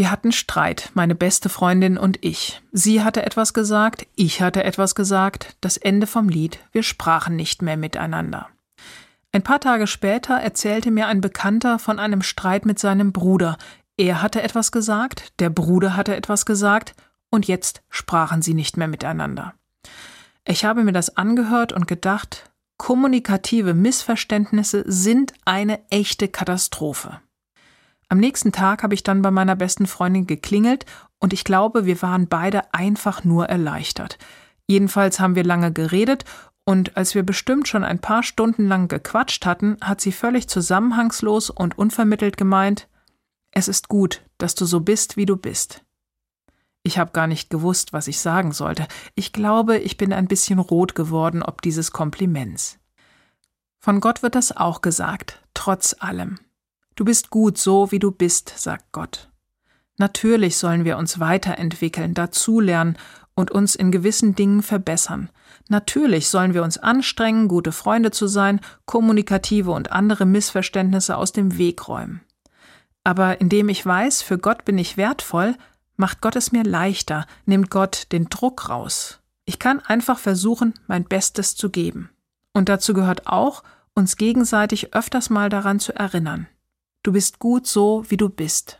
Wir hatten Streit, meine beste Freundin und ich. Sie hatte etwas gesagt, ich hatte etwas gesagt, das Ende vom Lied, wir sprachen nicht mehr miteinander. Ein paar Tage später erzählte mir ein Bekannter von einem Streit mit seinem Bruder. Er hatte etwas gesagt, der Bruder hatte etwas gesagt, und jetzt sprachen sie nicht mehr miteinander. Ich habe mir das angehört und gedacht, kommunikative Missverständnisse sind eine echte Katastrophe. Am nächsten Tag habe ich dann bei meiner besten Freundin geklingelt und ich glaube, wir waren beide einfach nur erleichtert. Jedenfalls haben wir lange geredet und als wir bestimmt schon ein paar Stunden lang gequatscht hatten, hat sie völlig zusammenhangslos und unvermittelt gemeint, es ist gut, dass du so bist, wie du bist. Ich habe gar nicht gewusst, was ich sagen sollte. Ich glaube, ich bin ein bisschen rot geworden ob dieses Kompliments. Von Gott wird das auch gesagt, trotz allem. Du bist gut so, wie du bist, sagt Gott. Natürlich sollen wir uns weiterentwickeln, dazulernen und uns in gewissen Dingen verbessern. Natürlich sollen wir uns anstrengen, gute Freunde zu sein, kommunikative und andere Missverständnisse aus dem Weg räumen. Aber indem ich weiß, für Gott bin ich wertvoll, macht Gott es mir leichter, nimmt Gott den Druck raus. Ich kann einfach versuchen, mein Bestes zu geben. Und dazu gehört auch, uns gegenseitig öfters mal daran zu erinnern. Du bist gut so, wie du bist.